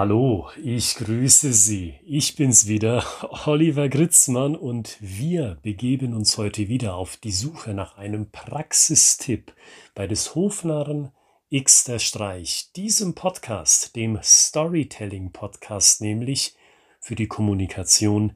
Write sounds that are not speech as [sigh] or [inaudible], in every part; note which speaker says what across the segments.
Speaker 1: Hallo, ich grüße Sie. Ich bin's wieder, [laughs] Oliver Gritzmann, und wir begeben uns heute wieder auf die Suche nach einem Praxistipp bei des Hofnarren X der Streich, diesem Podcast, dem Storytelling Podcast, nämlich für die Kommunikation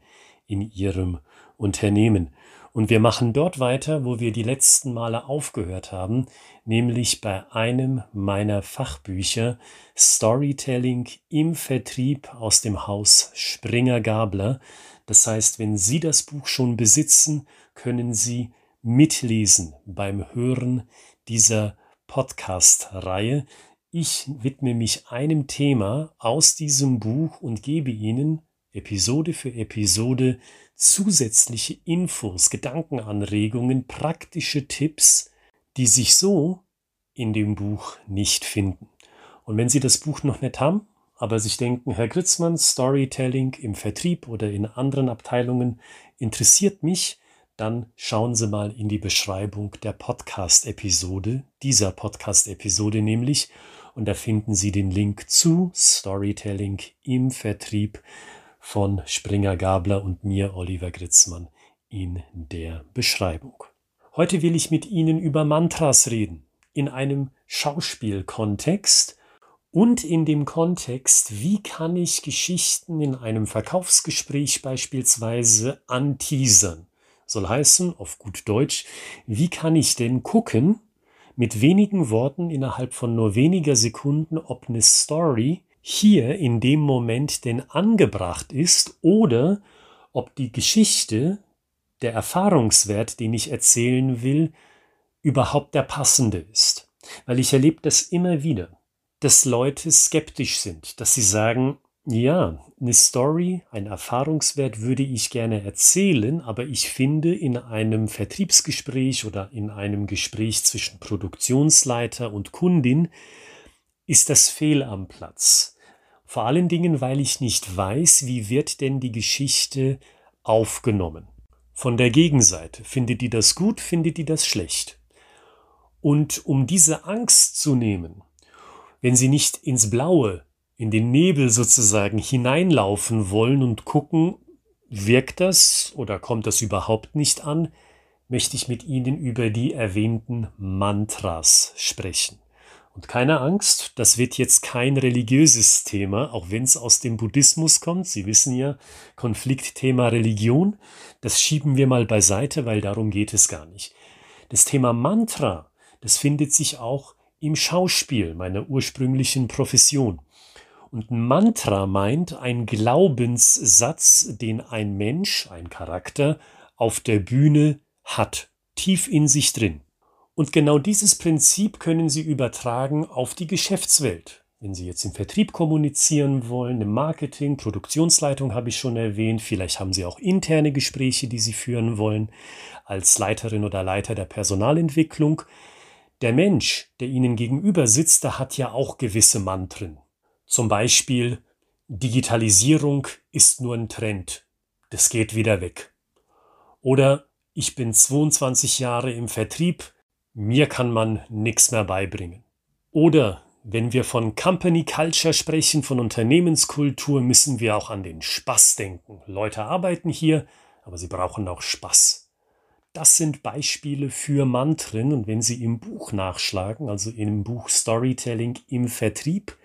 Speaker 1: in Ihrem Unternehmen. Und wir machen dort weiter, wo wir die letzten Male aufgehört haben, nämlich bei einem meiner Fachbücher Storytelling im Vertrieb aus dem Haus Springer Gabler. Das heißt, wenn Sie das Buch schon besitzen, können Sie mitlesen beim Hören dieser Podcast-Reihe. Ich widme mich einem Thema aus diesem Buch und gebe Ihnen Episode für Episode zusätzliche Infos, Gedankenanregungen, praktische Tipps, die sich so in dem Buch nicht finden. Und wenn Sie das Buch noch nicht haben, aber sich denken, Herr Gritzmann, Storytelling im Vertrieb oder in anderen Abteilungen interessiert mich, dann schauen Sie mal in die Beschreibung der Podcast-Episode, dieser Podcast-Episode nämlich, und da finden Sie den Link zu Storytelling im Vertrieb von Springer Gabler und mir, Oliver Gritzmann, in der Beschreibung. Heute will ich mit Ihnen über Mantras reden, in einem Schauspielkontext und in dem Kontext, wie kann ich Geschichten in einem Verkaufsgespräch beispielsweise anteasern. Soll heißen, auf gut Deutsch, wie kann ich denn gucken, mit wenigen Worten innerhalb von nur weniger Sekunden, ob eine Story hier in dem Moment denn angebracht ist oder ob die Geschichte, der Erfahrungswert, den ich erzählen will, überhaupt der passende ist. Weil ich erlebe das immer wieder, dass Leute skeptisch sind, dass sie sagen, ja, eine Story, ein Erfahrungswert würde ich gerne erzählen, aber ich finde in einem Vertriebsgespräch oder in einem Gespräch zwischen Produktionsleiter und Kundin ist das fehl am Platz. Vor allen Dingen, weil ich nicht weiß, wie wird denn die Geschichte aufgenommen. Von der Gegenseite. Findet die das gut, findet die das schlecht? Und um diese Angst zu nehmen, wenn Sie nicht ins Blaue, in den Nebel sozusagen hineinlaufen wollen und gucken, wirkt das oder kommt das überhaupt nicht an, möchte ich mit Ihnen über die erwähnten Mantras sprechen. Und keine Angst, das wird jetzt kein religiöses Thema, auch wenn es aus dem Buddhismus kommt. Sie wissen ja, Konfliktthema Religion, das schieben wir mal beiseite, weil darum geht es gar nicht. Das Thema Mantra, das findet sich auch im Schauspiel, meiner ursprünglichen Profession. Und Mantra meint ein Glaubenssatz, den ein Mensch, ein Charakter auf der Bühne hat, tief in sich drin. Und genau dieses Prinzip können Sie übertragen auf die Geschäftswelt. Wenn Sie jetzt im Vertrieb kommunizieren wollen, im Marketing, Produktionsleitung habe ich schon erwähnt, vielleicht haben Sie auch interne Gespräche, die Sie führen wollen, als Leiterin oder Leiter der Personalentwicklung. Der Mensch, der Ihnen gegenüber sitzt, der hat ja auch gewisse Mantren. Zum Beispiel, Digitalisierung ist nur ein Trend. Das geht wieder weg. Oder ich bin 22 Jahre im Vertrieb, mir kann man nichts mehr beibringen. Oder wenn wir von Company Culture sprechen, von Unternehmenskultur, müssen wir auch an den Spaß denken. Leute arbeiten hier, aber sie brauchen auch Spaß. Das sind Beispiele für Mantren und wenn Sie im Buch nachschlagen, also im Buch Storytelling im Vertrieb,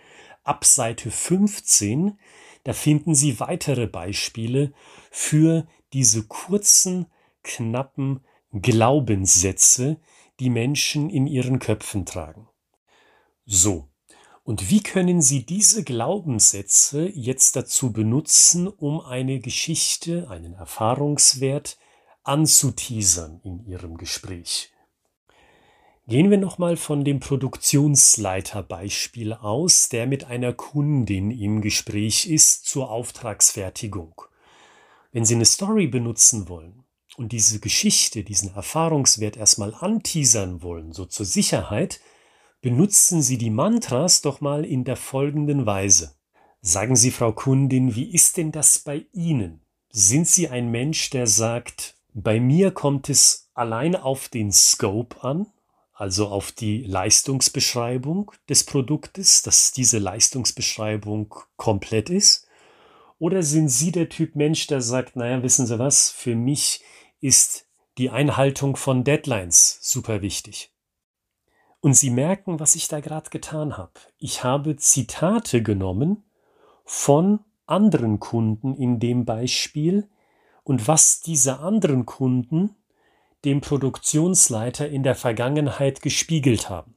Speaker 1: ab Seite 15, da finden Sie weitere Beispiele für diese kurzen, knappen Glaubenssätze, die Menschen in ihren Köpfen tragen. So, und wie können Sie diese Glaubenssätze jetzt dazu benutzen, um eine Geschichte, einen Erfahrungswert anzuteasern in Ihrem Gespräch? Gehen wir nochmal von dem Produktionsleiterbeispiel aus, der mit einer Kundin im Gespräch ist zur Auftragsfertigung. Wenn Sie eine Story benutzen wollen, und diese Geschichte, diesen Erfahrungswert erstmal anteasern wollen, so zur Sicherheit, benutzen Sie die Mantras doch mal in der folgenden Weise. Sagen Sie, Frau Kundin, wie ist denn das bei Ihnen? Sind Sie ein Mensch, der sagt, bei mir kommt es allein auf den Scope an, also auf die Leistungsbeschreibung des Produktes, dass diese Leistungsbeschreibung komplett ist? Oder sind Sie der Typ Mensch, der sagt, naja, wissen Sie was, für mich ist die Einhaltung von Deadlines super wichtig. Und Sie merken, was ich da gerade getan habe. Ich habe Zitate genommen von anderen Kunden in dem Beispiel und was diese anderen Kunden dem Produktionsleiter in der Vergangenheit gespiegelt haben.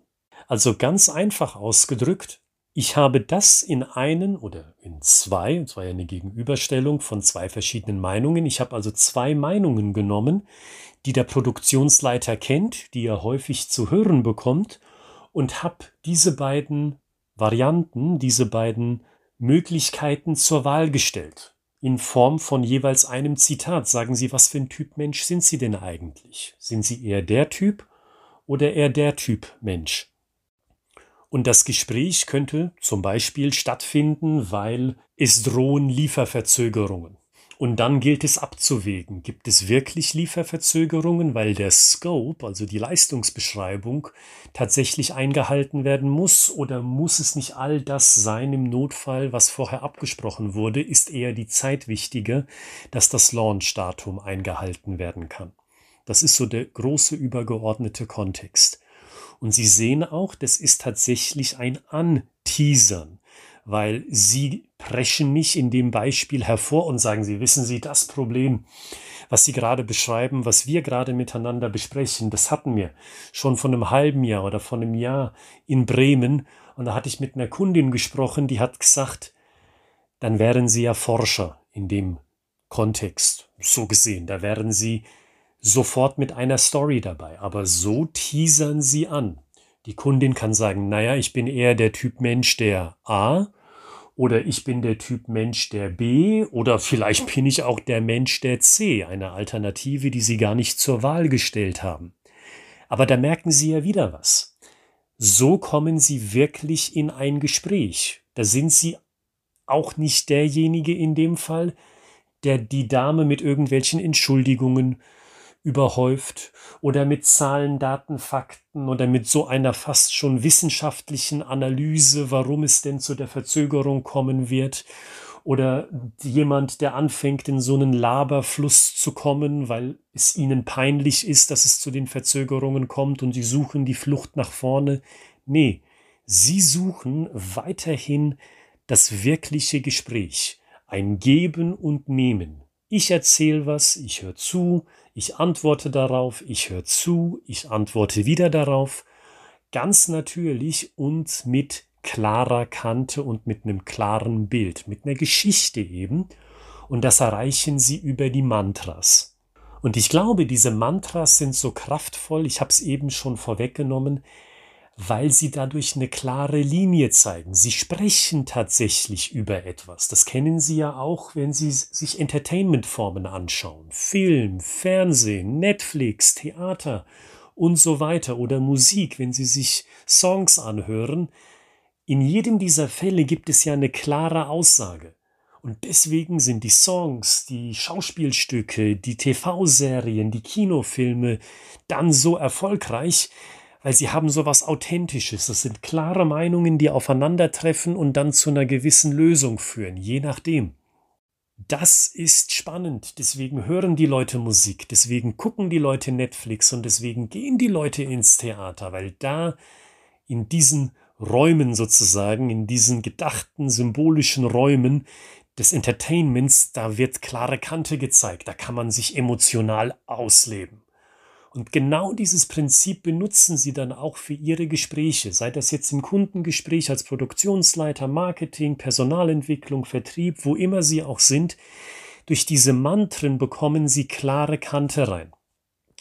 Speaker 1: Also ganz einfach ausgedrückt, ich habe das in einen oder in zwei, es war ja eine Gegenüberstellung von zwei verschiedenen Meinungen, ich habe also zwei Meinungen genommen, die der Produktionsleiter kennt, die er häufig zu hören bekommt, und habe diese beiden Varianten, diese beiden Möglichkeiten zur Wahl gestellt. In Form von jeweils einem Zitat. Sagen Sie, was für ein Typ Mensch sind Sie denn eigentlich? Sind Sie eher der Typ oder eher der Typ Mensch? Und das Gespräch könnte zum Beispiel stattfinden, weil es drohen Lieferverzögerungen. Und dann gilt es abzuwägen, gibt es wirklich Lieferverzögerungen, weil der Scope, also die Leistungsbeschreibung, tatsächlich eingehalten werden muss oder muss es nicht all das sein im Notfall, was vorher abgesprochen wurde, ist eher die Zeit wichtiger, dass das Launch-Datum eingehalten werden kann. Das ist so der große übergeordnete Kontext. Und Sie sehen auch, das ist tatsächlich ein Anteasern weil sie preschen nicht in dem Beispiel hervor und sagen, sie wissen Sie, das Problem, was Sie gerade beschreiben, was wir gerade miteinander besprechen, das hatten wir schon von einem halben Jahr oder von einem Jahr in Bremen. Und da hatte ich mit einer Kundin gesprochen, die hat gesagt, dann wären Sie ja Forscher in dem Kontext, so gesehen. Da wären Sie sofort mit einer Story dabei. Aber so teasern Sie an. Die Kundin kann sagen, naja, ich bin eher der Typ Mensch, der A oder ich bin der Typ Mensch der B oder vielleicht bin ich auch der Mensch der C, eine Alternative, die Sie gar nicht zur Wahl gestellt haben. Aber da merken Sie ja wieder was. So kommen Sie wirklich in ein Gespräch. Da sind Sie auch nicht derjenige in dem Fall, der die Dame mit irgendwelchen Entschuldigungen überhäuft oder mit Zahlen, Daten, Fakten oder mit so einer fast schon wissenschaftlichen Analyse, warum es denn zu der Verzögerung kommen wird oder jemand, der anfängt, in so einen Laberfluss zu kommen, weil es ihnen peinlich ist, dass es zu den Verzögerungen kommt und sie suchen die Flucht nach vorne. Nee, sie suchen weiterhin das wirkliche Gespräch, ein Geben und Nehmen. Ich erzähle was, ich höre zu, ich antworte darauf, ich höre zu, ich antworte wieder darauf, ganz natürlich und mit klarer Kante und mit einem klaren Bild, mit einer Geschichte eben. Und das erreichen sie über die Mantras. Und ich glaube, diese Mantras sind so kraftvoll, ich habe es eben schon vorweggenommen, weil sie dadurch eine klare Linie zeigen. Sie sprechen tatsächlich über etwas. Das kennen Sie ja auch, wenn Sie sich Entertainmentformen anschauen. Film, Fernsehen, Netflix, Theater und so weiter oder Musik, wenn Sie sich Songs anhören. In jedem dieser Fälle gibt es ja eine klare Aussage. Und deswegen sind die Songs, die Schauspielstücke, die TV-Serien, die Kinofilme dann so erfolgreich, weil sie haben so was Authentisches. Das sind klare Meinungen, die aufeinandertreffen und dann zu einer gewissen Lösung führen, je nachdem. Das ist spannend, deswegen hören die Leute Musik, deswegen gucken die Leute Netflix und deswegen gehen die Leute ins Theater, weil da in diesen Räumen sozusagen, in diesen gedachten symbolischen Räumen des Entertainments, da wird klare Kante gezeigt, da kann man sich emotional ausleben. Und genau dieses Prinzip benutzen Sie dann auch für Ihre Gespräche, sei das jetzt im Kundengespräch als Produktionsleiter, Marketing, Personalentwicklung, Vertrieb, wo immer Sie auch sind. Durch diese Mantren bekommen Sie klare Kante rein.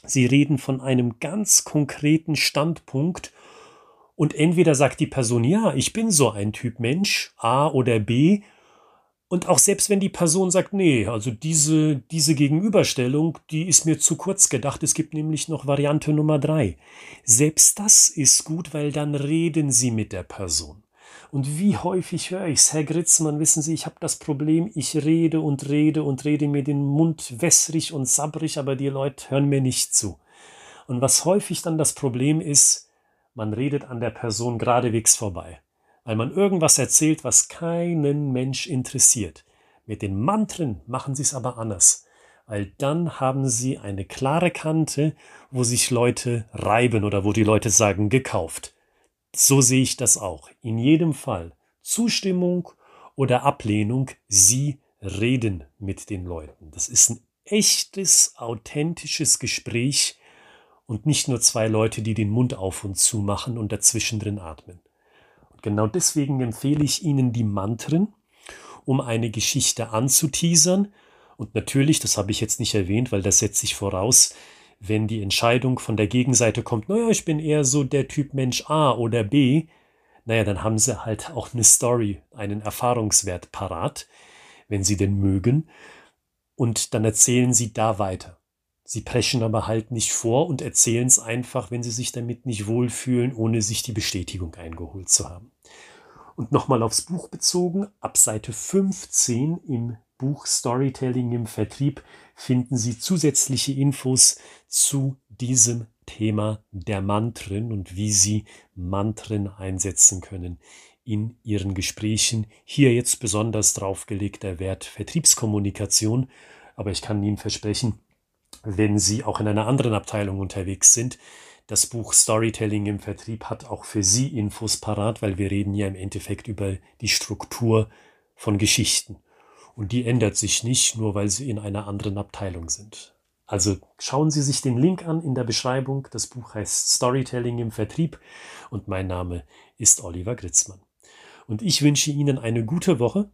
Speaker 1: Sie reden von einem ganz konkreten Standpunkt und entweder sagt die Person, ja, ich bin so ein Typ Mensch, A oder B, und auch selbst wenn die Person sagt, nee, also diese, diese Gegenüberstellung, die ist mir zu kurz gedacht. Es gibt nämlich noch Variante Nummer drei. Selbst das ist gut, weil dann reden Sie mit der Person. Und wie häufig höre ich's, Herr Gritzmann, wissen Sie, ich habe das Problem, ich rede und rede und rede mir den Mund wässrig und sabbrig, aber die Leute hören mir nicht zu. Und was häufig dann das Problem ist, man redet an der Person geradewegs vorbei, weil man irgendwas erzählt, was keinen Mensch interessiert. Mit den Mantren machen sie es aber anders, weil dann haben sie eine klare Kante, wo sich Leute reiben oder wo die Leute sagen, gekauft. So sehe ich das auch. In jedem Fall Zustimmung oder Ablehnung, sie reden mit den Leuten. Das ist ein echtes, authentisches Gespräch und nicht nur zwei Leute, die den Mund auf und zu machen und dazwischen drin atmen. Genau deswegen empfehle ich Ihnen die Mantren, um eine Geschichte anzuteasern. Und natürlich, das habe ich jetzt nicht erwähnt, weil das setzt sich voraus, wenn die Entscheidung von der Gegenseite kommt, naja, ich bin eher so der Typ Mensch A oder B, naja, dann haben sie halt auch eine Story, einen Erfahrungswert parat, wenn sie denn mögen und dann erzählen sie da weiter. Sie preschen aber halt nicht vor und erzählen es einfach, wenn sie sich damit nicht wohlfühlen, ohne sich die Bestätigung eingeholt zu haben. Und nochmal aufs Buch bezogen, ab Seite 15 im Buch Storytelling im Vertrieb finden Sie zusätzliche Infos zu diesem Thema der Mantren und wie Sie Mantren einsetzen können in Ihren Gesprächen. Hier jetzt besonders draufgelegt der Wert Vertriebskommunikation. Aber ich kann Ihnen versprechen, wenn Sie auch in einer anderen Abteilung unterwegs sind, das Buch Storytelling im Vertrieb hat auch für Sie Infos parat, weil wir reden ja im Endeffekt über die Struktur von Geschichten. Und die ändert sich nicht, nur weil Sie in einer anderen Abteilung sind. Also schauen Sie sich den Link an in der Beschreibung. Das Buch heißt Storytelling im Vertrieb und mein Name ist Oliver Gritzmann und ich wünsche Ihnen eine gute Woche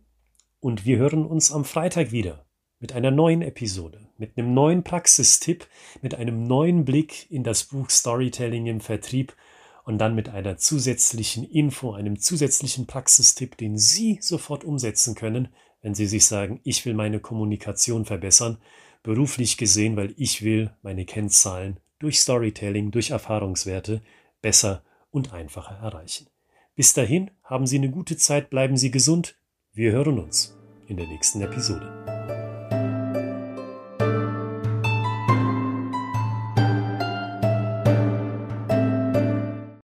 Speaker 1: und wir hören uns am Freitag wieder mit einer neuen Episode, mit einem neuen Praxistipp, mit einem neuen Blick in das Buch Storytelling im Vertrieb und dann mit einer zusätzlichen Info, einem zusätzlichen Praxistipp, den Sie sofort umsetzen können, wenn Sie sich sagen, ich will meine Kommunikation verbessern, beruflich gesehen, weil ich will meine Kennzahlen durch Storytelling, durch Erfahrungswerte besser und einfacher erreichen. Bis dahin haben Sie eine gute Zeit, bleiben Sie gesund. Wir hören uns in der nächsten Episode.